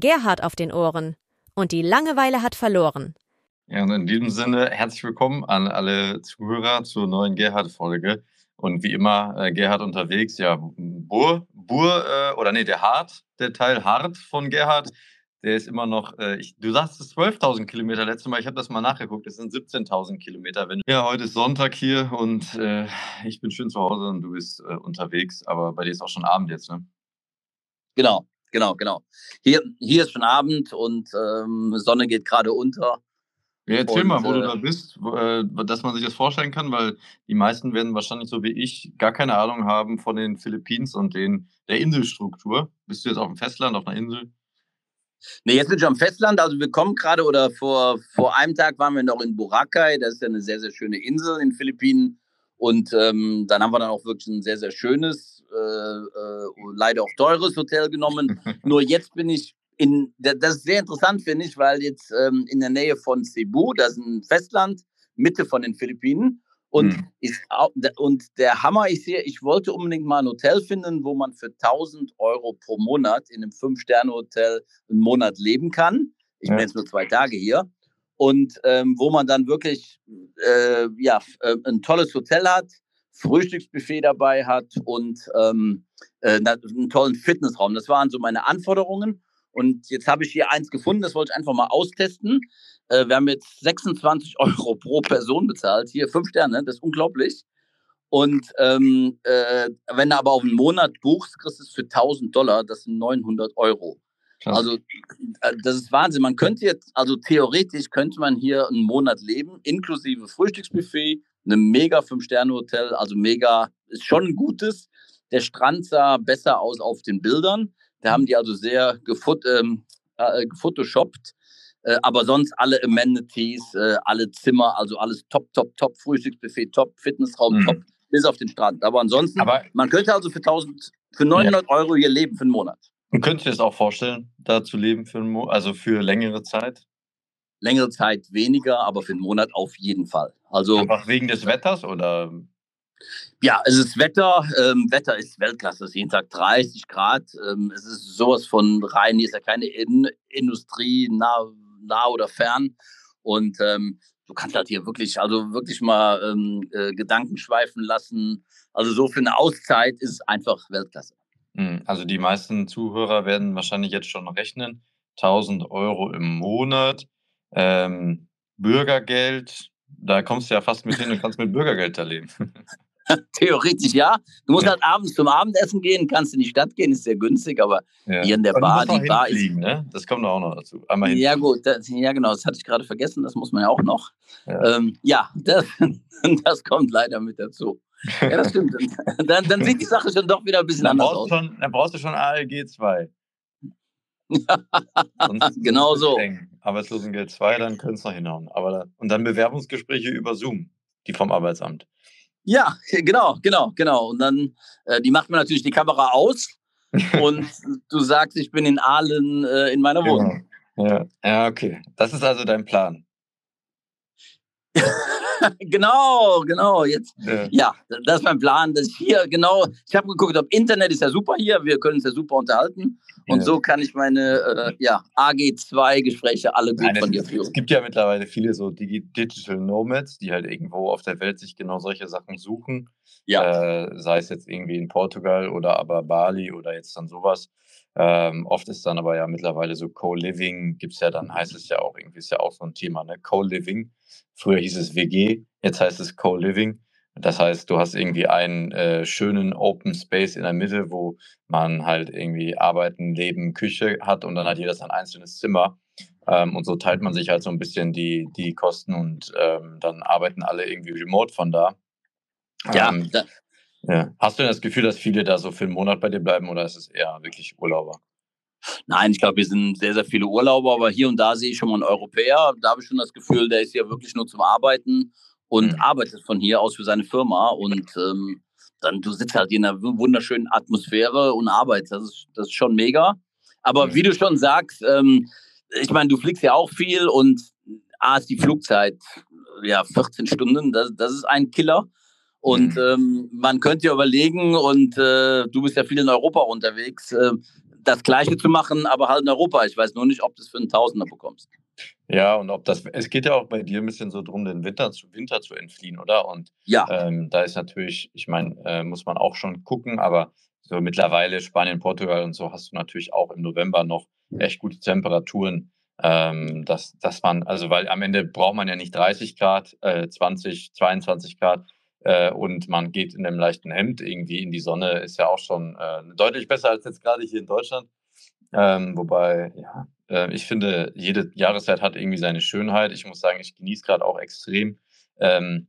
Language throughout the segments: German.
Gerhard auf den Ohren und die Langeweile hat verloren. Ja, und in diesem Sinne herzlich willkommen an alle Zuhörer zur neuen Gerhard-Folge. Und wie immer, äh, Gerhard unterwegs, ja, Bur, Bur äh, oder nee, der Hart, der Teil Hart von Gerhard, der ist immer noch, äh, ich, du sagst es 12.000 Kilometer letztes Mal, ich habe das mal nachgeguckt, es sind 17.000 Kilometer. Wenn, ja, heute ist Sonntag hier und äh, ich bin schön zu Hause und du bist äh, unterwegs, aber bei dir ist auch schon Abend jetzt, ne? Genau, genau, genau. Hier, hier ist schon Abend und ähm, Sonne geht gerade unter. Ja, erzähl und, mal, wo äh, du da bist, äh, dass man sich das vorstellen kann, weil die meisten werden wahrscheinlich so wie ich gar keine Ahnung haben von den Philippinen und den, der Inselstruktur. Bist du jetzt auf dem Festland, auf einer Insel? Nee, jetzt bin ich am Festland. Also wir kommen gerade oder vor, vor einem Tag waren wir noch in Boracay. Das ist ja eine sehr, sehr schöne Insel in den Philippinen. Und ähm, dann haben wir dann auch wirklich ein sehr, sehr schönes, leider auch teures Hotel genommen. Nur jetzt bin ich in, das ist sehr interessant, finde ich, weil jetzt ähm, in der Nähe von Cebu, das ist ein Festland, Mitte von den Philippinen. Und, hm. ist, und der Hammer ist hier, ich wollte unbedingt mal ein Hotel finden, wo man für 1000 Euro pro Monat in einem Fünf-Sterne-Hotel einen Monat leben kann. Ich ja. bin jetzt nur zwei Tage hier. Und ähm, wo man dann wirklich äh, ja, äh, ein tolles Hotel hat, Frühstücksbuffet dabei hat und ähm, äh, einen tollen Fitnessraum. Das waren so meine Anforderungen. Und jetzt habe ich hier eins gefunden, das wollte ich einfach mal austesten. Äh, wir haben jetzt 26 Euro pro Person bezahlt. Hier fünf Sterne, das ist unglaublich. Und ähm, äh, wenn du aber auf einen Monat buchst, kriegst du es für 1000 Dollar, das sind 900 Euro. Krass. Also äh, das ist Wahnsinn. Man könnte jetzt, also theoretisch könnte man hier einen Monat leben, inklusive Frühstücksbuffet, einem mega Fünf-Sterne-Hotel, also mega, ist schon ein gutes. Der Strand sah besser aus auf den Bildern. Da haben die also sehr gefot ähm, äh, gefotoshoppt. Äh, aber sonst alle Amenities, äh, alle Zimmer, also alles top, top, top, Frühstücksbuffet top, Fitnessraum mhm. top, bis auf den Strand. Aber ansonsten, aber man könnte also für 1000, für 900 ja. Euro hier leben für einen Monat. Und könntest du dir das auch vorstellen, da zu leben für einen also für längere Zeit? Längere Zeit weniger, aber für einen Monat auf jeden Fall. Also einfach wegen des Wetters oder? Ja, es ist Wetter. Ähm, Wetter ist Weltklasse. Es ist jeden Tag 30 Grad. Ähm, es ist sowas von rein. Hier ist ja keine In Industrie nah nah oder fern. Und ähm, du kannst halt hier wirklich, also wirklich mal ähm, äh, Gedanken schweifen lassen. Also so für eine Auszeit ist einfach Weltklasse. Hm, also die meisten Zuhörer werden wahrscheinlich jetzt schon rechnen. 1000 Euro im Monat. Ähm, Bürgergeld, da kommst du ja fast mit hin und kannst mit Bürgergeld da leben. Theoretisch ja. Du musst ja. halt abends zum Abendessen gehen, kannst in die Stadt gehen, ist sehr günstig, aber ja. hier in der Bar, die Bar ist. Ne? Das kommt auch noch dazu. Einmal ja, gut, das, ja, genau, das hatte ich gerade vergessen, das muss man ja auch noch. Ja, ähm, ja das, das kommt leider mit dazu. Ja, das stimmt. Dann, dann sieht die Sache schon doch wieder ein bisschen dann anders aus. Schon, dann brauchst du schon ALG 2. genau so. Arbeitslosengeld 2, dann können es noch hinhauen. Aber, und dann Bewerbungsgespräche über Zoom, die vom Arbeitsamt. Ja, genau, genau, genau. Und dann, äh, die macht mir natürlich die Kamera aus und du sagst, ich bin in Aalen äh, in meiner genau. Wohnung. Ja. ja, okay. Das ist also dein Plan. genau, genau. Jetzt, ja. ja. das ist mein Plan. Das hier, genau. Ich habe geguckt, ob Internet ist ja super hier. Wir können uns ja super unterhalten. Und ja. so kann ich meine äh, ja, AG2-Gespräche alle gut Nein, von dir führen. Es gibt ja mittlerweile viele so Digital Nomads, die halt irgendwo auf der Welt sich genau solche Sachen suchen. Ja. Äh, sei es jetzt irgendwie in Portugal oder aber Bali oder jetzt dann sowas. Ähm, oft ist dann aber ja mittlerweile so Co-Living, gibt es ja dann, heißt es ja auch, irgendwie ist ja auch so ein Thema, ne? Co-Living. Früher hieß es WG, jetzt heißt es Co-Living. Das heißt, du hast irgendwie einen äh, schönen Open Space in der Mitte, wo man halt irgendwie Arbeiten, Leben, Küche hat und dann hat jeder sein einzelnes Zimmer. Ähm, und so teilt man sich halt so ein bisschen die, die Kosten und ähm, dann arbeiten alle irgendwie remote von da. Ja, ähm, da, ja. Hast du denn das Gefühl, dass viele da so für einen Monat bei dir bleiben oder ist es eher wirklich Urlauber? Nein, ich glaube, wir sind sehr, sehr viele Urlauber, aber hier und da sehe ich schon mal einen Europäer. Da habe ich schon das Gefühl, der ist ja wirklich nur zum Arbeiten und mhm. arbeitet von hier aus für seine Firma. Und ähm, dann du sitzt halt in einer wunderschönen Atmosphäre und arbeitest. Das ist, das ist schon mega. Aber mhm. wie du schon sagst, ähm, ich meine, du fliegst ja auch viel und A ist die Flugzeit ja 14 Stunden. Das, das ist ein Killer. Und mhm. ähm, man könnte ja überlegen, und äh, du bist ja viel in Europa unterwegs, äh, das Gleiche zu machen, aber halt in Europa. Ich weiß nur nicht, ob du es für einen Tausender bekommst. Ja, und ob das, es geht ja auch bei dir ein bisschen so drum, den Winter zu, Winter zu entfliehen, oder? Und ja. Ähm, da ist natürlich, ich meine, äh, muss man auch schon gucken, aber so mittlerweile Spanien, Portugal und so hast du natürlich auch im November noch echt gute Temperaturen. Ähm, dass, dass man, also weil am Ende braucht man ja nicht 30 Grad, äh, 20, 22 Grad äh, und man geht in einem leichten Hemd irgendwie in die Sonne, ist ja auch schon äh, deutlich besser als jetzt gerade hier in Deutschland. Ähm, wobei, ja, äh, ich finde, jede Jahreszeit hat irgendwie seine Schönheit. Ich muss sagen, ich genieße gerade auch extrem ähm,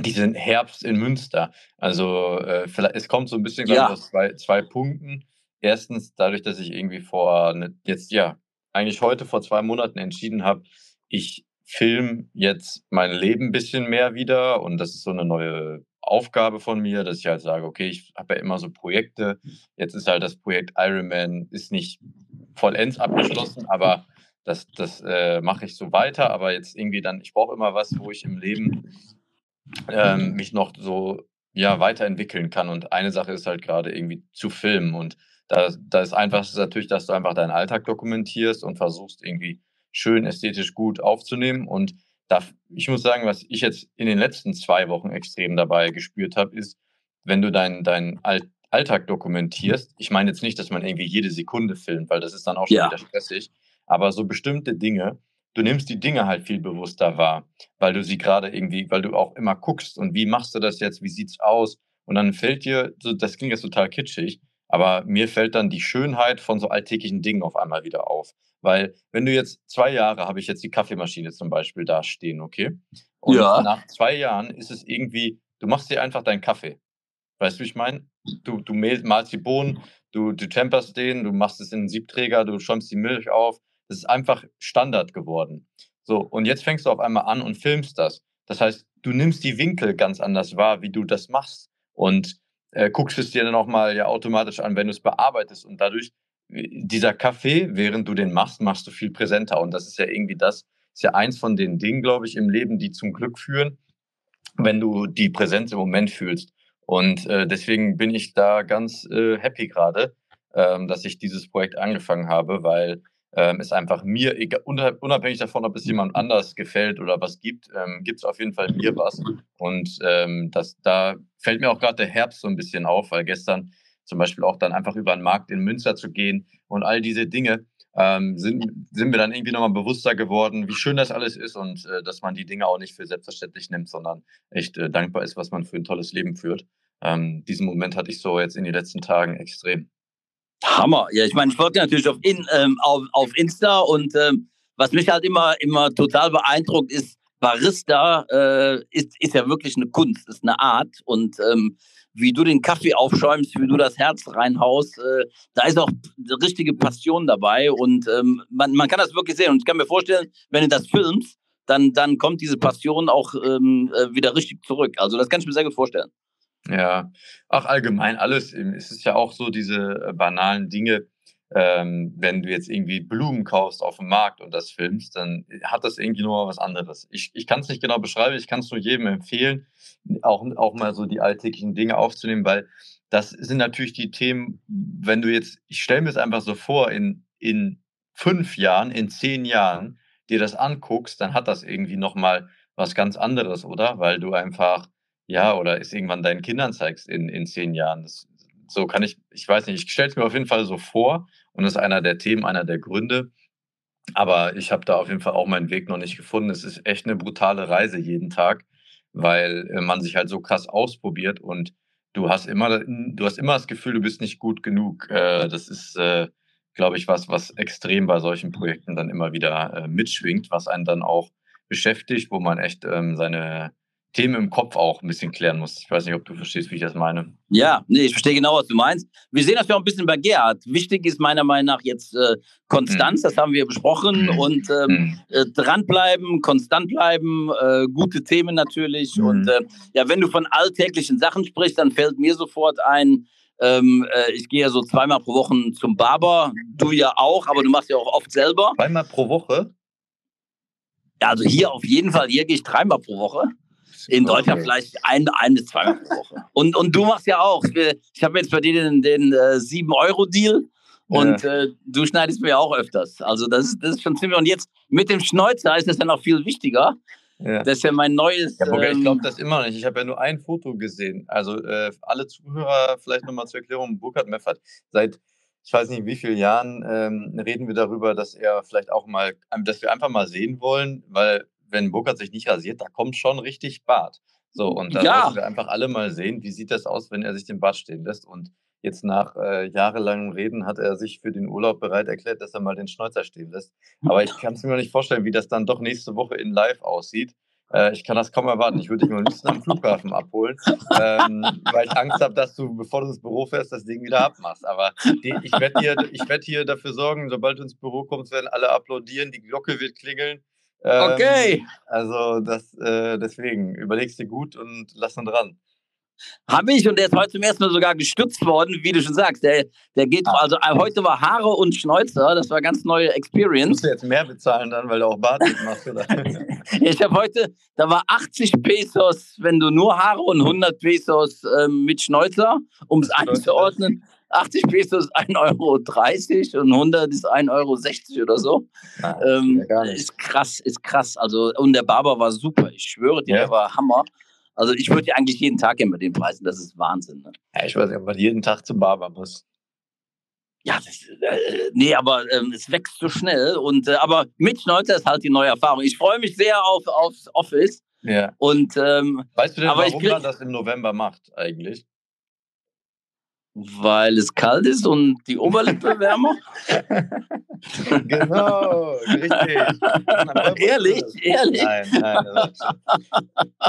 diesen Herbst in Münster. Also äh, vielleicht, es kommt so ein bisschen ja. aus zwei, zwei Punkten. Erstens, dadurch, dass ich irgendwie vor ne, jetzt ja eigentlich heute vor zwei Monaten entschieden habe, ich film jetzt mein Leben ein bisschen mehr wieder und das ist so eine neue Aufgabe von mir, dass ich halt sage, okay, ich habe ja immer so Projekte. Jetzt ist halt das Projekt Ironman ist nicht vollends abgeschlossen, aber das, das äh, mache ich so weiter. Aber jetzt irgendwie dann, ich brauche immer was, wo ich im Leben ähm, mich noch so ja, weiterentwickeln kann. Und eine Sache ist halt gerade irgendwie zu filmen. Und da, da ist einfach natürlich, dass du einfach deinen Alltag dokumentierst und versuchst irgendwie schön ästhetisch gut aufzunehmen. Und da, ich muss sagen, was ich jetzt in den letzten zwei Wochen extrem dabei gespürt habe, ist, wenn du deinen dein Alltag dokumentierst, ich meine jetzt nicht, dass man irgendwie jede Sekunde filmt, weil das ist dann auch schon ja. wieder stressig, aber so bestimmte Dinge, du nimmst die Dinge halt viel bewusster wahr, weil du sie gerade irgendwie, weil du auch immer guckst und wie machst du das jetzt, wie sieht's aus? Und dann fällt dir, so, das klingt jetzt total kitschig, aber mir fällt dann die Schönheit von so alltäglichen Dingen auf einmal wieder auf. Weil, wenn du jetzt zwei Jahre habe ich jetzt die Kaffeemaschine zum Beispiel da stehen, okay? Und ja. nach zwei Jahren ist es irgendwie, du machst dir einfach deinen Kaffee. Weißt du, wie ich meine? Du, du malst die Bohnen, du, du temperst den, du machst es in einen Siebträger, du schäumst die Milch auf. Das ist einfach Standard geworden. So, und jetzt fängst du auf einmal an und filmst das. Das heißt, du nimmst die Winkel ganz anders wahr, wie du das machst. Und äh, guckst es dir dann auch mal ja automatisch an, wenn du es bearbeitest. Und dadurch, dieser Kaffee, während du den machst, machst du viel präsenter. Und das ist ja irgendwie das, ist ja eins von den Dingen, glaube ich, im Leben, die zum Glück führen, wenn du die Präsenz im Moment fühlst. Und äh, deswegen bin ich da ganz äh, happy gerade, ähm, dass ich dieses Projekt angefangen habe, weil ähm, ist einfach mir, unabhängig davon, ob es jemand anders gefällt oder was gibt, ähm, gibt es auf jeden Fall mir was. Und ähm, das, da fällt mir auch gerade der Herbst so ein bisschen auf, weil gestern zum Beispiel auch dann einfach über den Markt in Münster zu gehen und all diese Dinge, ähm, sind, sind wir dann irgendwie nochmal bewusster geworden, wie schön das alles ist und äh, dass man die Dinge auch nicht für selbstverständlich nimmt, sondern echt äh, dankbar ist, was man für ein tolles Leben führt. Ähm, diesen Moment hatte ich so jetzt in den letzten Tagen extrem. Hammer. Ja, ich meine, ich folge natürlich auf, in, ähm, auf, auf Insta und ähm, was mich halt immer, immer total beeindruckt ist, Barista äh, ist, ist ja wirklich eine Kunst, ist eine Art und ähm, wie du den Kaffee aufschäumst, wie du das Herz reinhaust, äh, da ist auch richtige Passion dabei und ähm, man, man kann das wirklich sehen und ich kann mir vorstellen, wenn du das filmst, dann, dann kommt diese Passion auch ähm, äh, wieder richtig zurück. Also das kann ich mir sehr gut vorstellen. Ja, auch allgemein alles. Es ist ja auch so diese äh, banalen Dinge, ähm, wenn du jetzt irgendwie Blumen kaufst auf dem Markt und das filmst, dann hat das irgendwie nur was anderes. Ich, ich kann es nicht genau beschreiben, ich kann es nur jedem empfehlen, auch, auch mal so die alltäglichen Dinge aufzunehmen, weil das sind natürlich die Themen, wenn du jetzt, ich stelle mir es einfach so vor, in, in fünf Jahren, in zehn Jahren dir das anguckst, dann hat das irgendwie nochmal was ganz anderes, oder? Weil du einfach ja, oder es irgendwann deinen Kindern zeigst in, in zehn Jahren. Das, so kann ich, ich weiß nicht, ich stelle es mir auf jeden Fall so vor und das ist einer der Themen, einer der Gründe. Aber ich habe da auf jeden Fall auch meinen Weg noch nicht gefunden. Es ist echt eine brutale Reise jeden Tag, weil äh, man sich halt so krass ausprobiert und du hast immer, du hast immer das Gefühl, du bist nicht gut genug. Äh, das ist, äh, glaube ich, was, was extrem bei solchen Projekten dann immer wieder mitschwingt, was einen dann auch beschäftigt, wo man echt ähm, seine Themen im Kopf auch ein bisschen klären muss. Ich weiß nicht, ob du verstehst, wie ich das meine. Ja, nee, ich verstehe genau, was du meinst. Wir sehen das ja auch ein bisschen bei Gerhard. Wichtig ist meiner Meinung nach jetzt äh, Konstanz, mhm. das haben wir besprochen. Mhm. Und ähm, mhm. äh, dranbleiben, konstant bleiben, äh, gute Themen natürlich. Mhm. Und äh, ja, wenn du von alltäglichen Sachen sprichst, dann fällt mir sofort ein, ähm, äh, ich gehe ja so zweimal pro Woche zum Barber. Du ja auch, aber du machst ja auch oft selber. Zweimal pro Woche? Ja, also hier auf jeden Fall, hier gehe ich dreimal pro Woche in Deutschland vielleicht ein, ein bis zweimal pro Woche. Und, und du machst ja auch. Ich habe jetzt bei dir den, den äh, 7-Euro-Deal. Und ja. äh, du schneidest mir auch öfters. Also das ist, das ist schon ziemlich. Und jetzt mit dem Schnäuzer ist das dann noch viel wichtiger. Ja. Das ist ja mein neues. Ja, Burger, ähm, ich glaube das immer nicht. Ich habe ja nur ein Foto gesehen. Also äh, alle Zuhörer, vielleicht nochmal zur Erklärung: Burkhard Meffert, seit ich weiß nicht, wie vielen Jahren ähm, reden wir darüber, dass er vielleicht auch mal, dass wir einfach mal sehen wollen, weil wenn Burkhard sich nicht rasiert, da kommt schon richtig Bart. So, und da ja. wir einfach alle mal sehen, wie sieht das aus, wenn er sich den Bart stehen lässt. Und jetzt nach äh, jahrelangem Reden hat er sich für den Urlaub bereit erklärt, dass er mal den Schnäuzer stehen lässt. Aber ich kann es mir nicht vorstellen, wie das dann doch nächste Woche in Live aussieht. Äh, ich kann das kaum erwarten. Ich würde dich mal am liebsten am Flughafen abholen, ähm, weil ich Angst habe, dass du, bevor du ins Büro fährst, das Ding wieder abmachst. Aber die, ich werde hier, werd hier dafür sorgen, sobald du ins Büro kommst, werden alle applaudieren, die Glocke wird klingeln. Ähm, okay. Also das, äh, deswegen, überlegst dir gut und lass ihn dran. Habe ich und der ist heute zum ersten Mal sogar gestützt worden, wie du schon sagst. Der, der geht, ah. also äh, heute war Haare und Schnäuzer, das war ganz neue Experience. Musst du jetzt mehr bezahlen dann, weil du auch Bart machst, oder? ich habe heute, da war 80 Pesos, wenn du nur Haare und 100 Pesos ähm, mit Schnäuzer, um es einzuordnen. 80 Pesos ist 1,30 Euro und 100 ist 1,60 Euro oder so. Ah, ähm, ist krass, ist krass. Also, und der Barber war super. Ich schwöre dir, ja. der war Hammer. Also ich würde ja eigentlich jeden Tag immer den preisen, das ist Wahnsinn. Ne? Ja, ich weiß nicht, ob man jeden Tag zum Barber muss. Ja, das, äh, nee, aber ähm, es wächst so schnell. Und, äh, aber mit Schnäuzer ist halt die neue Erfahrung. Ich freue mich sehr auf, aufs Office. Ja. Und, ähm, weißt du denn, warum man das im November macht eigentlich? Weil es kalt ist und die Oberlippe wärmer? genau, richtig. ehrlich, ehrlich? Nein, nein. Das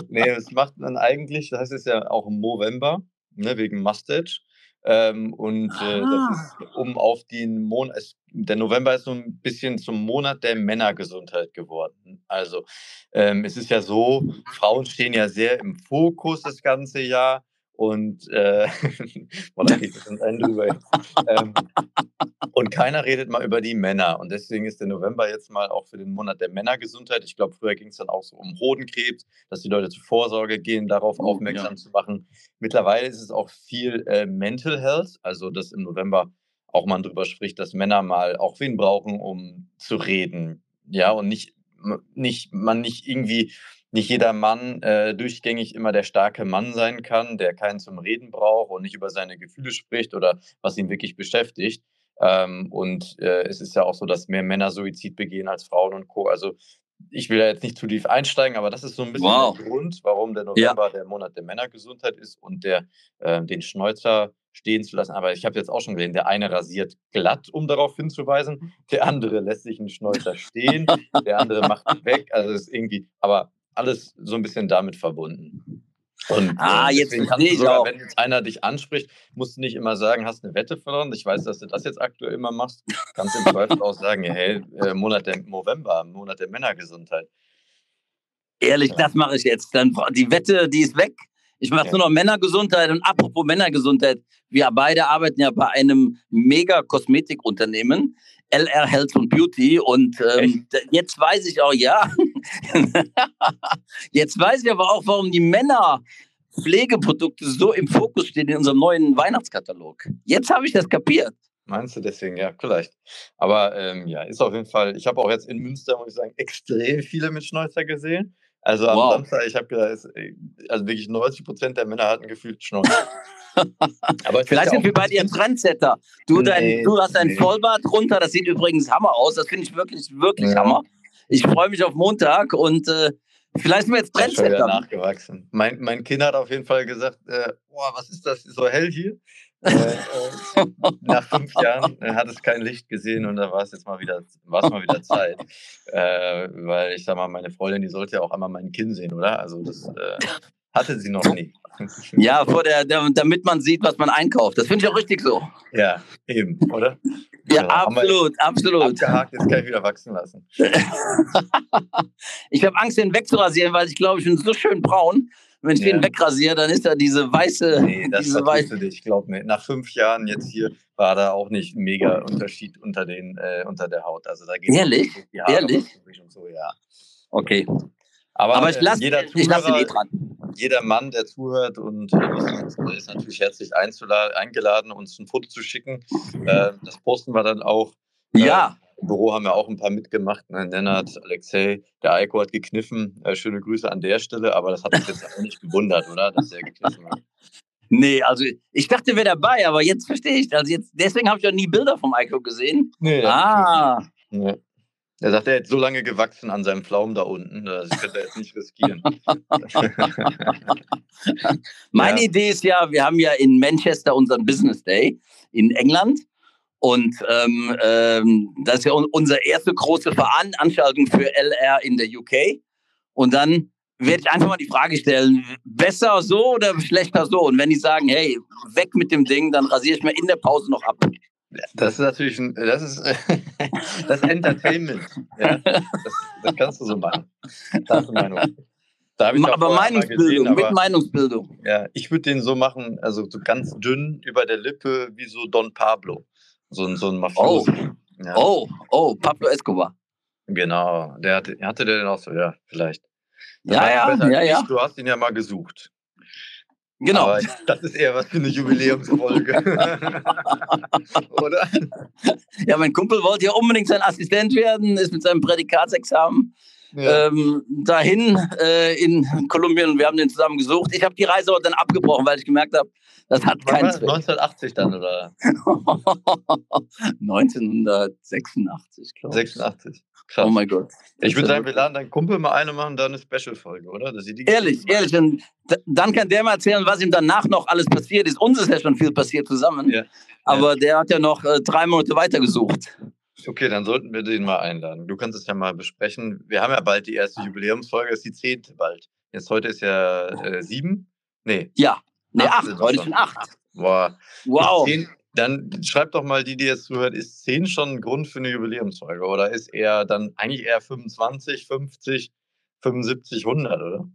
nee, das macht man eigentlich, das heißt es ja auch im November, ne, wegen Mustache. Ähm, und äh, das ah. ist um auf den Monat, der November ist so ein bisschen zum Monat der Männergesundheit geworden. Also ähm, es ist ja so, Frauen stehen ja sehr im Fokus das ganze Jahr und äh, boah, da geht es ein drüber ähm, und keiner redet mal über die Männer. Und deswegen ist der November jetzt mal auch für den Monat der Männergesundheit. Ich glaube, früher ging es dann auch so um Hodenkrebs, dass die Leute zur Vorsorge gehen, darauf oh, aufmerksam ja. zu machen. Mittlerweile ist es auch viel äh, Mental Health, also dass im November auch man drüber spricht, dass Männer mal auch wen brauchen, um zu reden. Ja, und nicht, nicht man nicht irgendwie nicht jeder Mann äh, durchgängig immer der starke Mann sein kann, der keinen zum Reden braucht und nicht über seine Gefühle spricht oder was ihn wirklich beschäftigt. Ähm, und äh, es ist ja auch so, dass mehr Männer Suizid begehen als Frauen und Co. Also ich will ja jetzt nicht zu tief einsteigen, aber das ist so ein bisschen wow. der Grund, warum der November ja. der Monat der Männergesundheit ist und der äh, den Schnäuzer stehen zu lassen. Aber ich habe jetzt auch schon gesehen, der eine rasiert glatt, um darauf hinzuweisen, der andere lässt sich einen Schnäuzer stehen, der andere macht ihn weg. Also es ist irgendwie, aber alles so ein bisschen damit verbunden. Und ah, äh, jetzt verstehe ich sogar, auch. wenn jetzt einer dich anspricht, musst du nicht immer sagen, hast eine Wette verloren. Ich weiß, dass du das jetzt aktuell immer machst. Kannst im Zweifel auch sagen, hey, äh, Monat der November, Monat der Männergesundheit. Ehrlich, ja. das mache ich jetzt. Dann die Wette, die ist weg. Ich mache ja. nur noch Männergesundheit und apropos Männergesundheit, wir beide arbeiten ja bei einem mega Kosmetikunternehmen. LR Health and Beauty und ähm, jetzt weiß ich auch, ja, jetzt weiß ich aber auch, warum die Männer Pflegeprodukte so im Fokus stehen in unserem neuen Weihnachtskatalog. Jetzt habe ich das kapiert. Meinst du deswegen? Ja, vielleicht. Aber ähm, ja, ist auf jeden Fall, ich habe auch jetzt in Münster, muss ich sagen, extrem viele mit Schnäuzer gesehen. Also am wow. Samstag, ich habe gedacht, also wirklich 90 Prozent der Männer hatten gefühlt Schnäuzer. Aber Vielleicht sind wir bei dir Trendsetter. Du, nee, du hast ein nee. Vollbart runter, das sieht übrigens Hammer aus. Das finde ich wirklich, wirklich ja. Hammer. Ich freue mich auf Montag und äh, vielleicht sind wir jetzt Trendsetter. Ich nachgewachsen. Mein, mein Kind hat auf jeden Fall gesagt, äh, boah, was ist das so hell hier? Äh, äh, nach fünf Jahren äh, hat es kein Licht gesehen und da war es jetzt mal wieder, war es mal wieder Zeit. Äh, weil ich sag mal, meine Freundin, die sollte ja auch einmal mein Kind sehen, oder? Also das äh, hatte sie noch nie. Ja, vor der, damit man sieht, was man einkauft. Das finde ich auch richtig so. Ja, eben, oder? Ja, so, absolut, absolut. Abgehakt, jetzt kann ich wieder wachsen lassen. ich habe Angst, den wegzurasieren, weil ich glaube, ich bin so schön braun. Wenn ich ja. den wegrasiere, dann ist da diese weiße. Nee, das diese weiße. du dich, glaub mir. Nach fünf Jahren jetzt hier war da auch nicht ein mega Unterschied unter, den, äh, unter der Haut. Also da geht Ehrlich? Die Haare Ehrlich? Und so, ja. Okay. Aber, Aber ich lasse lass ihn eh dran. Jeder Mann, der zuhört und äh, ist natürlich herzlich eingeladen, uns ein Foto zu schicken. Äh, das posten wir dann auch. Äh, ja. Im Büro haben wir auch ein paar mitgemacht. Ne? Lennart, Alexei, der Eiko hat gekniffen. Äh, schöne Grüße an der Stelle, aber das hat uns jetzt auch nicht gewundert, oder? Dass er gekniffen hat. Nee, also ich dachte, er wäre dabei, aber jetzt verstehe ich. Also jetzt, deswegen habe ich auch nie Bilder vom Eiko gesehen. Nee, ah. Ja. Er sagt, er hat so lange gewachsen an seinem Pflaumen da unten, das könnte er jetzt nicht riskieren. Meine ja. Idee ist ja, wir haben ja in Manchester unseren Business Day in England. Und ähm, ähm, das ist ja unsere erste große Veranstaltung für LR in der UK. Und dann werde ich einfach mal die Frage stellen, besser so oder schlechter so? Und wenn die sagen, hey, weg mit dem Ding, dann rasiere ich mir in der Pause noch ab. Das ist natürlich ein, das ist das Entertainment. Ja, das, das, kannst du so machen. Da Meinung. Da aber Meinungsbildung, gesehen, aber, mit Meinungsbildung. Ja, ich würde den so machen, also so ganz dünn über der Lippe, wie so Don Pablo. So, ein so ein Mafioso. Oh. Ja. oh, oh, Pablo Escobar. Genau, der hatte, hatte der denn auch so, ja, vielleicht. Das ja, ja, ja, ja. Du hast ihn ja mal gesucht. Genau. Aber das ist eher was für eine Jubiläumsfolge. Oder? Ja, mein Kumpel wollte ja unbedingt sein Assistent werden, ist mit seinem Prädikatsexamen ja. ähm, dahin äh, in Kolumbien. Wir haben den zusammen gesucht. Ich habe die Reise aber dann abgebrochen, weil ich gemerkt habe, das hat keinen Zweck. 1980 dann, oder? 1986, glaube ich. 86. Krass. Oh mein Gott. Ich würde sagen, wir laden deinen Kumpel mal eine machen, dann eine Special-Folge, oder? ehrlich, ehrlich. Und dann kann der mal erzählen, was ihm danach noch alles passiert ist. Uns ist ja schon viel passiert zusammen. Ja. Aber ja. der hat ja noch äh, drei Monate weitergesucht. Okay, dann sollten wir den mal einladen. Du kannst es ja mal besprechen. Wir haben ja bald die erste Jubiläumsfolge, das ist die zehnte bald. Jetzt heute ist ja äh, sieben. Nee. Ja. Nee, acht. Heute schon acht. Boah. Wow. Zehn, dann schreibt doch mal die, die jetzt zuhört, ist 10 schon ein Grund für eine Jubiläumsfolge oder ist eher dann eigentlich eher 25, 50, 75, 100, oder?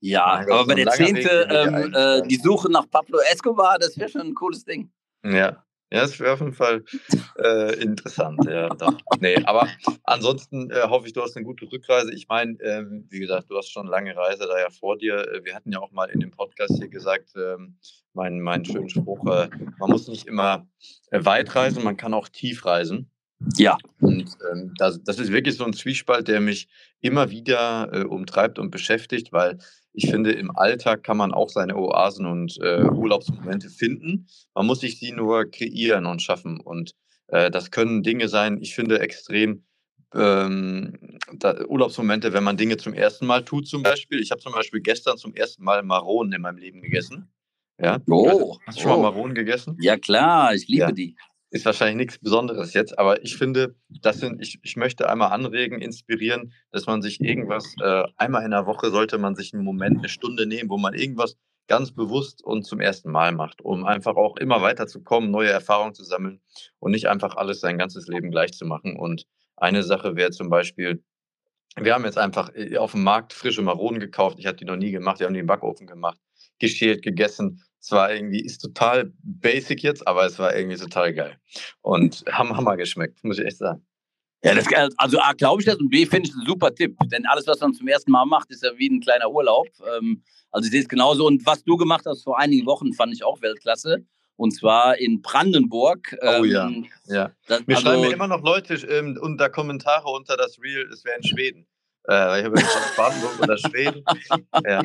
Ja, aber bei der 10. Ähm, äh, die Suche nach Pablo Escobar, das wäre schon ein cooles Ding. Ja, ja, das wäre auf jeden Fall äh, interessant, ja. Doch. Nee, aber ansonsten äh, hoffe ich, du hast eine gute Rückreise. Ich meine, ähm, wie gesagt, du hast schon lange Reise da ja vor dir. Äh, wir hatten ja auch mal in dem Podcast hier gesagt, ähm, meinen mein schönen Spruch, äh, man muss nicht immer äh, weit reisen, man kann auch tief reisen. Ja. Und ähm, das, das ist wirklich so ein Zwiespalt, der mich immer wieder äh, umtreibt und beschäftigt, weil ich finde, im Alltag kann man auch seine Oasen und äh, Urlaubsmomente finden. Man muss sich sie nur kreieren und schaffen. Und äh, das können Dinge sein, ich finde extrem ähm, da, Urlaubsmomente, wenn man Dinge zum ersten Mal tut, zum Beispiel. Ich habe zum Beispiel gestern zum ersten Mal Maronen in meinem Leben gegessen. Ja. Oh, Hast du schon oh. mal Maronen gegessen? Ja, klar, ich liebe ja. die ist wahrscheinlich nichts Besonderes jetzt, aber ich finde, das sind, ich, ich möchte einmal anregen, inspirieren, dass man sich irgendwas, äh, einmal in der Woche sollte man sich einen Moment, eine Stunde nehmen, wo man irgendwas ganz bewusst und zum ersten Mal macht, um einfach auch immer weiterzukommen, neue Erfahrungen zu sammeln und nicht einfach alles sein ganzes Leben gleich zu machen. Und eine Sache wäre zum Beispiel, wir haben jetzt einfach äh, auf dem Markt frische Maronen gekauft. Ich habe die noch nie gemacht. Wir haben die im Backofen gemacht, geschält, gegessen es war irgendwie, ist total basic jetzt, aber es war irgendwie total geil. Und haben Hammer geschmeckt, muss ich echt sagen. Ja, das, also A, glaube ich das und B, finde ich ein super Tipp. Denn alles, was man zum ersten Mal macht, ist ja wie ein kleiner Urlaub. Ähm, also ich sehe es genauso. Und was du gemacht hast vor einigen Wochen, fand ich auch Weltklasse. Und zwar in Brandenburg. Oh ja, ähm, ja. Das, mir also, schreiben mir immer noch Leute ähm, unter Kommentare unter das Reel, es wäre in Schweden. Äh, ich habe gesagt, Brandenburg oder Schweden. Ja.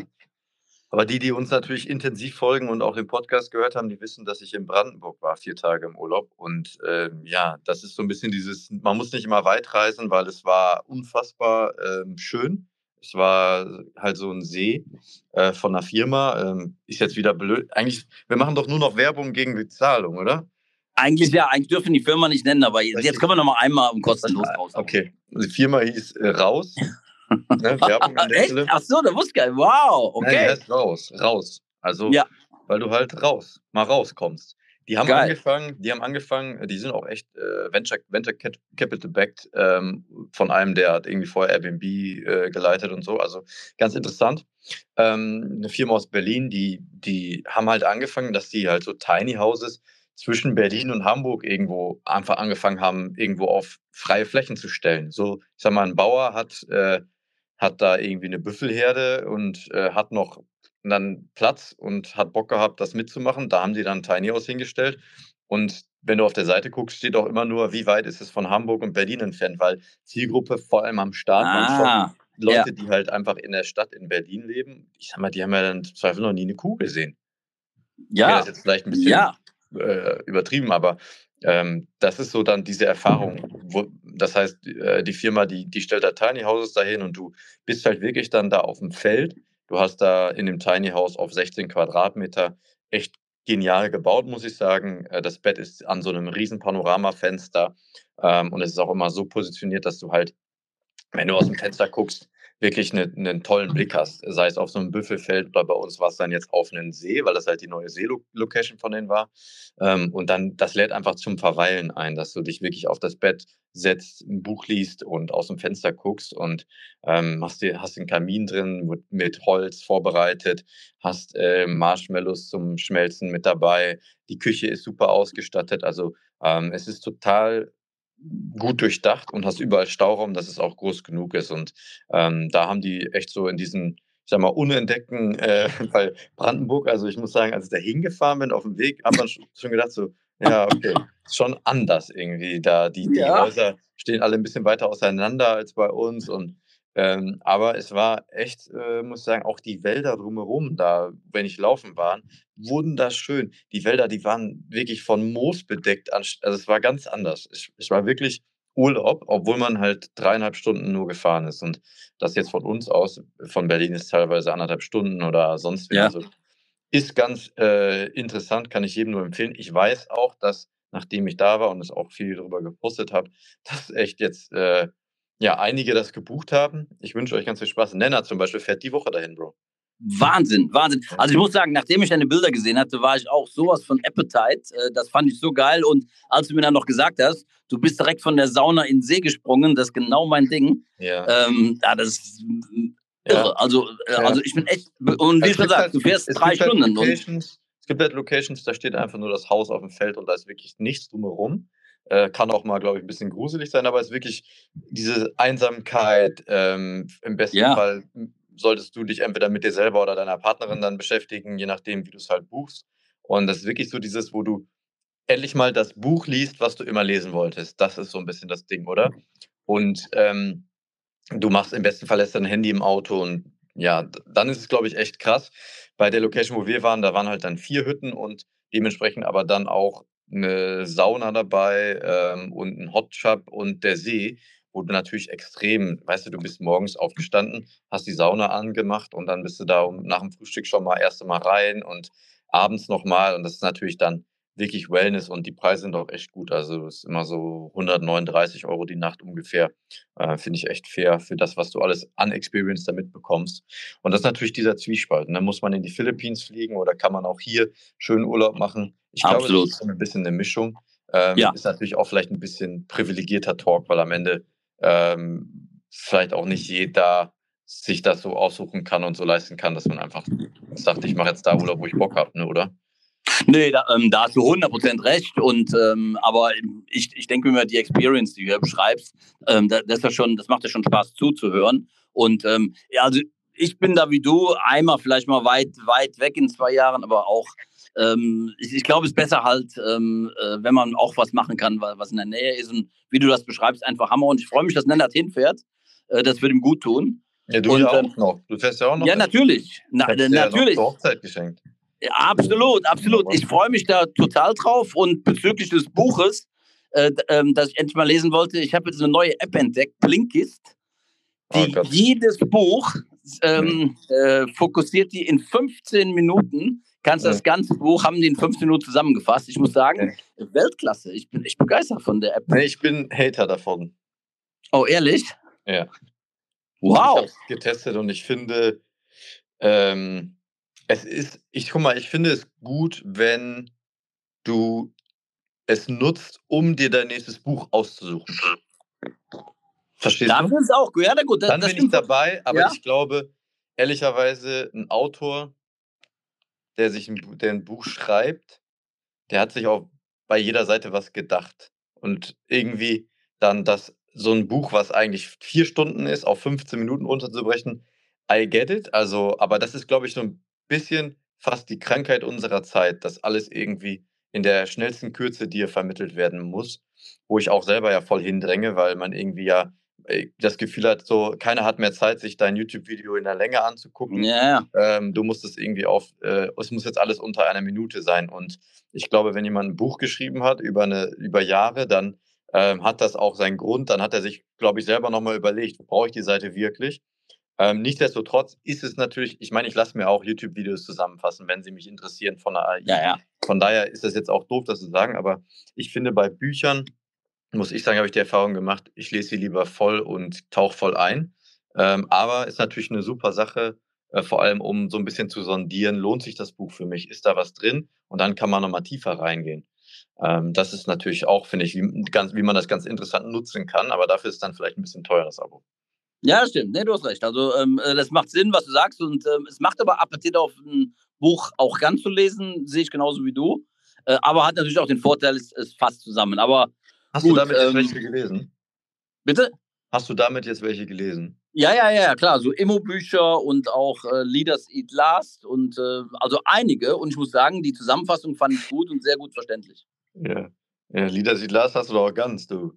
Aber die, die uns natürlich intensiv folgen und auch den Podcast gehört haben, die wissen, dass ich in Brandenburg war, vier Tage im Urlaub. Und ähm, ja, das ist so ein bisschen dieses, man muss nicht immer weit reisen, weil es war unfassbar ähm, schön. Es war halt so ein See äh, von einer Firma. Ähm, ist jetzt wieder blöd. Eigentlich, wir machen doch nur noch Werbung gegen Bezahlung, oder? Eigentlich ja, eigentlich dürfen die Firma nicht nennen, aber jetzt können wir noch mal einmal um kostenlos raus. Okay, die Firma hieß äh, Raus. Ne? Werbung an der Echt? Stelle. Ach so, da wusste ich Wow, okay. Nein, raus, raus. Also, ja. weil du halt raus, mal rauskommst. Die haben Geil. angefangen, die haben angefangen, die sind auch echt äh, Venture, Venture Capital backed ähm, von einem, der hat irgendwie vorher Airbnb äh, geleitet und so. Also ganz interessant. Ähm, eine Firma aus Berlin, die, die haben halt angefangen, dass die halt so Tiny Houses zwischen Berlin und Hamburg irgendwo einfach angefangen haben, irgendwo auf freie Flächen zu stellen. So, ich sag mal, ein Bauer hat äh, hat da irgendwie eine Büffelherde und äh, hat noch dann Platz und hat Bock gehabt, das mitzumachen. Da haben die dann Tiny House hingestellt. Und wenn du auf der Seite guckst, steht auch immer nur, wie weit ist es von Hamburg und Berlin entfernt, weil Zielgruppe vor allem am Start ah, waren Leute, ja. die halt einfach in der Stadt in Berlin leben. Ich sag mal, die haben ja dann im Zweifel noch nie eine Kuh gesehen. Ja. Okay, das ist jetzt vielleicht ein bisschen ja. äh, übertrieben, aber ähm, das ist so dann diese Erfahrung. Wo, das heißt, äh, die Firma, die, die stellt da Tiny Houses dahin und du bist halt wirklich dann da auf dem Feld. Du hast da in dem Tiny House auf 16 Quadratmeter echt genial gebaut, muss ich sagen. Äh, das Bett ist an so einem riesen Panoramafenster ähm, und es ist auch immer so positioniert, dass du halt, wenn du aus dem Fenster guckst, wirklich eine, einen tollen Blick hast. Sei es auf so einem Büffelfeld oder bei uns war es dann jetzt auf einen See, weil das halt die neue See-Location von denen war. Ähm, und dann, das lädt einfach zum Verweilen ein, dass du dich wirklich auf das Bett setzt, ein Buch liest und aus dem Fenster guckst und ähm, hast, die, hast den Kamin drin mit, mit Holz vorbereitet, hast äh, Marshmallows zum Schmelzen mit dabei. Die Küche ist super ausgestattet. Also ähm, es ist total gut durchdacht und hast überall Stauraum, dass es auch groß genug ist. Und ähm, da haben die echt so in diesen, ich sag mal, unentdeckten, äh, bei Brandenburg, also ich muss sagen, als ich da hingefahren bin auf dem Weg, hat man schon gedacht, so, ja, okay, schon anders irgendwie. Da die, die ja. Häuser stehen alle ein bisschen weiter auseinander als bei uns und ähm, aber es war echt, äh, muss ich sagen, auch die Wälder drumherum da, wenn ich laufen war, wunderschön. Die Wälder, die waren wirklich von Moos bedeckt. Also es war ganz anders. Es, es war wirklich Urlaub, obwohl man halt dreieinhalb Stunden nur gefahren ist. Und das jetzt von uns aus, von Berlin ist teilweise anderthalb Stunden oder sonst wie. Ja. Also ist ganz äh, interessant, kann ich jedem nur empfehlen. Ich weiß auch, dass nachdem ich da war und es auch viel darüber gepostet habe, dass echt jetzt äh, ja, einige das gebucht haben. Ich wünsche euch ganz viel Spaß. Nenner zum Beispiel fährt die Woche dahin, Bro. Wahnsinn, Wahnsinn. Also ich muss sagen, nachdem ich deine Bilder gesehen hatte, war ich auch sowas von Appetite. Äh, das fand ich so geil. Und als du mir dann noch gesagt hast, du bist direkt von der Sauna in den See gesprungen, das ist genau mein Ding. Ja. Ähm, ja, das ist irre. Ja. Also, äh, ja. also ich bin echt, und wie schon gesagt, halt, du fährst drei halt Stunden. Halt es gibt halt Locations, da steht einfach nur das Haus auf dem Feld und da ist wirklich nichts drumherum. Äh, kann auch mal, glaube ich, ein bisschen gruselig sein, aber es ist wirklich diese Einsamkeit. Ähm, Im besten ja. Fall solltest du dich entweder mit dir selber oder deiner Partnerin dann beschäftigen, je nachdem, wie du es halt buchst. Und das ist wirklich so dieses, wo du endlich mal das Buch liest, was du immer lesen wolltest. Das ist so ein bisschen das Ding, oder? Und ähm, du machst im besten Fall lässt dein Handy im Auto und ja, dann ist es, glaube ich, echt krass. Bei der Location, wo wir waren, da waren halt dann vier Hütten und dementsprechend aber dann auch eine Sauna dabei ähm, und ein Hot Tub und der See, wo du natürlich extrem, weißt du, du bist morgens aufgestanden, hast die Sauna angemacht und dann bist du da nach dem Frühstück schon mal erst einmal rein und abends nochmal und das ist natürlich dann wirklich Wellness und die Preise sind auch echt gut. Also es ist immer so 139 Euro die Nacht ungefähr. Äh, Finde ich echt fair für das, was du alles an Experience damit bekommst. Und das ist natürlich dieser Zwiespalt. Dann muss man in die Philippines fliegen oder kann man auch hier schön Urlaub machen. Ich Absolut. glaube, das ist ein bisschen eine Mischung. Ähm, ja. Ist natürlich auch vielleicht ein bisschen privilegierter Talk, weil am Ende ähm, vielleicht auch nicht jeder sich das so aussuchen kann und so leisten kann, dass man einfach sagt, ich mache jetzt da Urlaub, wo ich Bock habe, ne, oder? Nee, da, ähm, da hast du 100% recht. Und, ähm, aber ich, ich denke mir, die Experience, die du hier beschreibst, ähm, das, das, ist schon, das macht ja schon Spaß zuzuhören. Und ähm, ja, also ich bin da wie du, einmal vielleicht mal weit, weit weg in zwei Jahren, aber auch, ähm, ich, ich glaube, es ist besser halt, ähm, äh, wenn man auch was machen kann, was in der Nähe ist. Und wie du das beschreibst, einfach Hammer. Und ich freue mich, dass Nennert hinfährt. Äh, das wird ihm gut tun. Ja, du und, ja auch noch. Du fährst ja auch noch. Ja, natürlich. Na, natürlich. Ja noch Hochzeit geschenkt. Absolut, absolut. Ich freue mich da total drauf. Und bezüglich des Buches, äh, ähm, das ich endlich mal lesen wollte, ich habe jetzt eine neue App entdeckt, Blinkist, die oh jedes Buch ähm, äh, fokussiert die in 15 Minuten. Kannst das ganze Buch haben die in 15 Minuten zusammengefasst. Ich muss sagen, Weltklasse. Ich bin echt begeistert von der App. Nee, ich bin Hater davon. Oh, ehrlich? Ja. Wow. Ich habe es getestet und ich finde, ähm, es ist ich guck mal, ich finde es gut, wenn du es nutzt, um dir dein nächstes Buch auszusuchen. Verstehst Dann du? ist auch gut. Ja, gut. Das, Dann das bin ich dabei, aber ja. ich glaube, ehrlicherweise, ein Autor, der sich ein, der ein Buch schreibt, der hat sich auch bei jeder Seite was gedacht. Und irgendwie dann das so ein Buch, was eigentlich vier Stunden ist, auf 15 Minuten runterzubrechen, I get it. Also, aber das ist, glaube ich, so ein bisschen fast die Krankheit unserer Zeit, dass alles irgendwie in der schnellsten Kürze dir vermittelt werden muss, wo ich auch selber ja voll hindränge, weil man irgendwie ja äh, das Gefühl hat, so keiner hat mehr Zeit, sich dein YouTube-Video in der Länge anzugucken. Ja. Ähm, du musst es irgendwie auf, äh, es muss jetzt alles unter einer Minute sein. Und ich glaube, wenn jemand ein Buch geschrieben hat über eine über Jahre, dann ähm, hat das auch seinen Grund. Dann hat er sich, glaube ich, selber nochmal überlegt, brauche ich die Seite wirklich? Ähm, nichtsdestotrotz ist es natürlich, ich meine, ich lasse mir auch YouTube-Videos zusammenfassen, wenn sie mich interessieren von der AI. Ja, ja. Von daher ist das jetzt auch doof, das zu sagen, aber ich finde bei Büchern, muss ich sagen, habe ich die Erfahrung gemacht, ich lese sie lieber voll und tauche voll ein. Ähm, aber ist natürlich eine super Sache, äh, vor allem um so ein bisschen zu sondieren, lohnt sich das Buch für mich, ist da was drin? Und dann kann man nochmal tiefer reingehen. Ähm, das ist natürlich auch, finde ich, wie, ganz, wie man das ganz interessant nutzen kann, aber dafür ist dann vielleicht ein bisschen teures Abo. Ja, stimmt. Nee, du hast recht. Also ähm, äh, das macht Sinn, was du sagst. Und ähm, es macht aber Appetit auf ein Buch auch ganz zu lesen, sehe ich genauso wie du. Äh, aber hat natürlich auch den Vorteil, es, es fasst zusammen. Aber Hast gut, du damit jetzt ähm, welche gelesen? Bitte? Hast du damit jetzt welche gelesen? Ja, ja, ja, klar. So Immo-Bücher und auch äh, Leaders Eat Last und äh, also einige. Und ich muss sagen, die Zusammenfassung fand ich gut und sehr gut verständlich. Ja, ja Leaders Eat Last hast du doch ganz, du.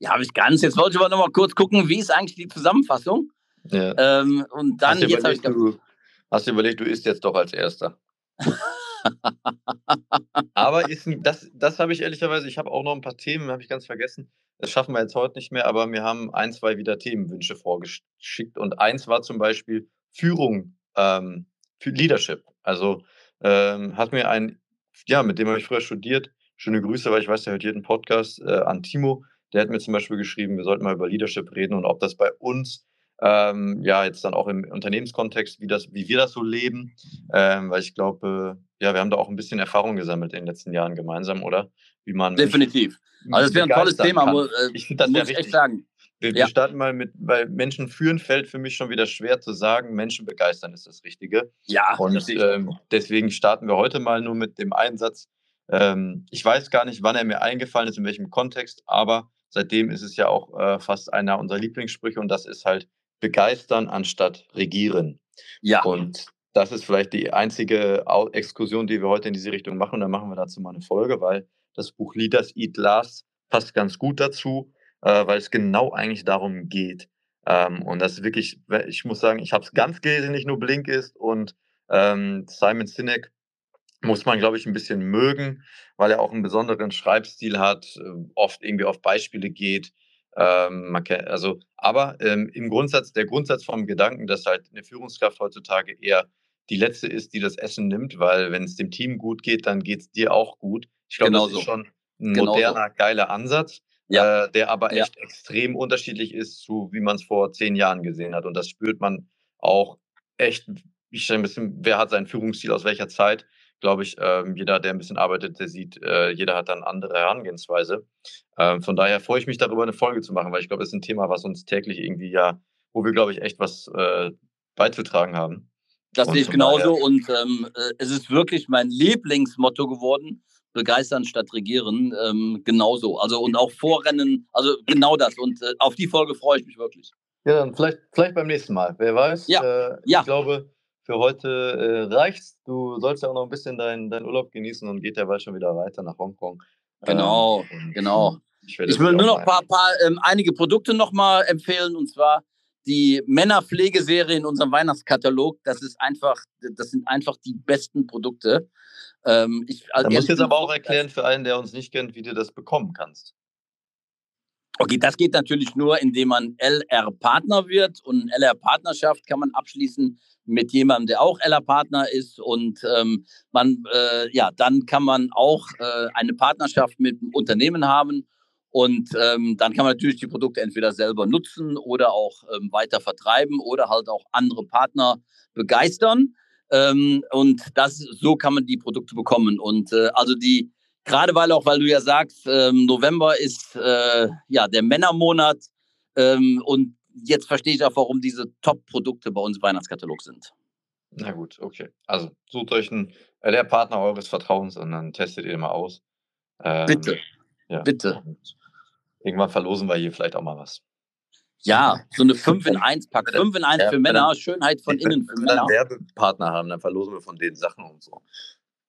Ja, habe ich ganz. Jetzt wollte ich aber noch mal kurz gucken, wie ist eigentlich die Zusammenfassung? Ja. Ähm, und dann hast jetzt habe ich du, hast du überlegt, du isst jetzt doch als Erster. aber ist, das, das habe ich ehrlicherweise, ich habe auch noch ein paar Themen, habe ich ganz vergessen. Das schaffen wir jetzt heute nicht mehr, aber wir haben ein, zwei wieder Themenwünsche vorgeschickt. Und eins war zum Beispiel Führung, ähm, für Leadership. Also ähm, hat mir ein, ja, mit dem habe ich früher studiert. Schöne Grüße, weil ich weiß, der hört jeden Podcast äh, an Timo. Der hat mir zum Beispiel geschrieben, wir sollten mal über Leadership reden und ob das bei uns ähm, ja jetzt dann auch im Unternehmenskontext, wie, das, wie wir das so leben, ähm, weil ich glaube, ja, wir haben da auch ein bisschen Erfahrung gesammelt in den letzten Jahren gemeinsam, oder? Wie man Definitiv. Also das wäre ein tolles Thema, kann. äh, ich finde das muss ich echt sagen. Wir, ja. wir, starten mal mit, weil Menschen führen fällt für mich schon wieder schwer zu sagen. Menschen begeistern ist das Richtige. Ja. Und ähm, deswegen starten wir heute mal nur mit dem Einsatz. Ähm, ich weiß gar nicht, wann er mir eingefallen ist, in welchem Kontext, aber seitdem ist es ja auch äh, fast einer unserer Lieblingssprüche und das ist halt begeistern anstatt regieren. Ja. Und das ist vielleicht die einzige Exkursion, die wir heute in diese Richtung machen. dann machen wir dazu mal eine Folge, weil das Buch Leaders Eat Last passt ganz gut dazu, äh, weil es genau eigentlich darum geht. Ähm, und das ist wirklich, ich muss sagen, ich habe es ganz gelesen, nicht nur Blink ist und ähm, Simon Sinek muss man, glaube ich, ein bisschen mögen, weil er auch einen besonderen Schreibstil hat, äh, oft irgendwie auf Beispiele geht. Ähm, also, aber ähm, im Grundsatz, der Grundsatz vom Gedanken, dass halt eine Führungskraft heutzutage eher die letzte ist, die das Essen nimmt, weil wenn es dem Team gut geht, dann geht es dir auch gut. Ich glaube, genau das ist schon ein genau moderner, so. geiler Ansatz, ja. äh, der aber echt ja. extrem unterschiedlich ist zu, wie man es vor zehn Jahren gesehen hat. Und das spürt man auch echt, ich stelle ein bisschen, wer hat seinen Führungsstil aus welcher Zeit glaube ich, ähm, jeder, der ein bisschen arbeitet, der sieht, äh, jeder hat dann andere Herangehensweise. Ähm, von daher freue ich mich darüber, eine Folge zu machen, weil ich glaube, es ist ein Thema, was uns täglich irgendwie ja, wo wir, glaube ich, echt was äh, beizutragen haben. Das sehe ich genauso daher, und ähm, äh, es ist wirklich mein Lieblingsmotto geworden. Begeistern statt regieren, ähm, genauso. Also und auch Vorrennen, also genau das. Und äh, auf die Folge freue ich mich wirklich. Ja, dann vielleicht, vielleicht beim nächsten Mal. Wer weiß. Ja. Äh, ich ja. glaube, für heute äh, reicht's. Du sollst ja auch noch ein bisschen deinen dein Urlaub genießen und geht ja bald schon wieder weiter nach Hongkong. Genau, ähm, genau. Ich, ich will nur noch ein paar, paar ähm, einige Produkte nochmal empfehlen und zwar die Männerpflegeserie in unserem Weihnachtskatalog. Das ist einfach, das sind einfach die besten Produkte. Ähm, ich, also du jetzt aber auch erklären für einen, der uns nicht kennt, wie du das bekommen kannst. Okay, das geht natürlich nur, indem man LR-Partner wird. Und LR-Partnerschaft kann man abschließen mit jemandem, der auch LR-Partner ist. Und ähm, man, äh, ja, dann kann man auch äh, eine Partnerschaft mit einem Unternehmen haben. Und ähm, dann kann man natürlich die Produkte entweder selber nutzen oder auch ähm, weiter vertreiben oder halt auch andere Partner begeistern. Ähm, und das, so kann man die Produkte bekommen. Und äh, also die, Gerade weil auch, weil du ja sagst, ähm, November ist äh, ja der Männermonat ähm, und jetzt verstehe ich auch, warum diese Top-Produkte bei uns im Weihnachtskatalog sind. Na gut, okay. Also sucht euch einen LR-Partner eures Vertrauens und dann testet ihr mal aus. Ähm, bitte. Ja. Bitte. Irgendwann verlosen wir hier vielleicht auch mal was. Ja, so eine 5 in 1 Pack. 5 in 1 für Männer, Schönheit von innen für Männer. Wenn wir einen Werbepartner haben, dann verlosen wir von den Sachen und so.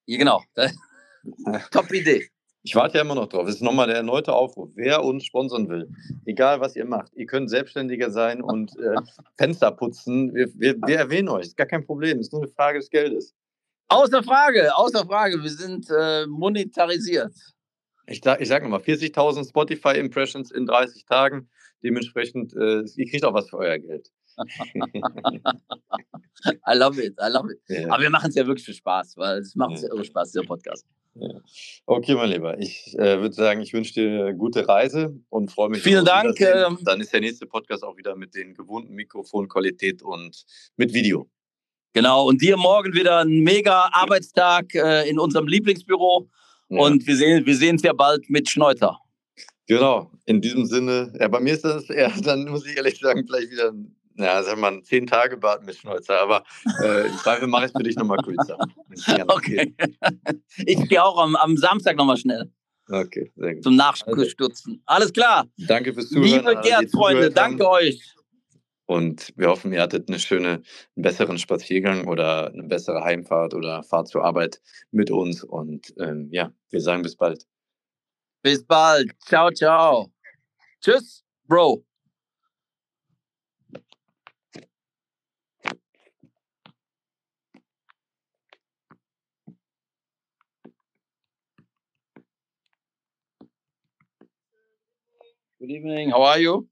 Ja, genau. Top Idee. Ich warte ja immer noch drauf. Das ist nochmal der erneute Aufruf. Wer uns sponsern will, egal was ihr macht, ihr könnt Selbstständiger sein und äh, Fenster putzen. Wir, wir, wir, erwähnen euch. Ist gar kein Problem. Ist nur eine Frage des Geldes. Außer Frage, außer Frage. Wir sind äh, monetarisiert. Ich, ich sage nochmal, 40.000 Spotify-Impressions in 30 Tagen. Dementsprechend, äh, ihr kriegt auch was für euer Geld. I love it, I love it. Ja. Aber wir machen es ja wirklich für Spaß, weil es macht ja. irre Spaß, dieser Podcast. Ja. Okay, mein Lieber. Ich äh, würde sagen, ich wünsche dir eine gute Reise und freue mich. Vielen Dank. Ähm, Dann ist der nächste Podcast auch wieder mit den gewohnten Mikrofonqualität und mit Video. Genau, und dir morgen wieder ein mega Arbeitstag äh, in unserem Lieblingsbüro. Ja. Und wir sehen wir sehen es ja bald mit Schneuter. Genau, in diesem Sinne. Ja, bei mir ist das eher, dann muss ich ehrlich sagen, vielleicht wieder ja, sag mal, zehn Tage Bart mit Schnäuzer, aber äh, im Zweifel mache ich es für dich nochmal kürzer. okay. Ich gehe auch am, am Samstag nochmal schnell. Okay, sehr gut. Zum Nachstürzen. Alles klar. Danke fürs Zuhören. Liebe Gerd-Freunde, danke euch. Und wir hoffen, ihr hattet eine schöne, einen besseren Spaziergang oder eine bessere Heimfahrt oder Fahrt zur Arbeit mit uns. Und ähm, ja, wir sagen bis bald. Bis bald. Ciao, ciao. Tschüss, Bro. Good evening. How are you?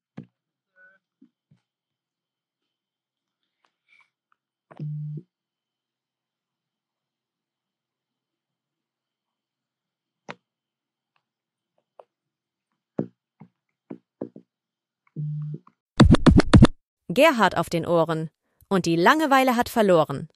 Gerhard auf den Ohren und die Langeweile hat verloren.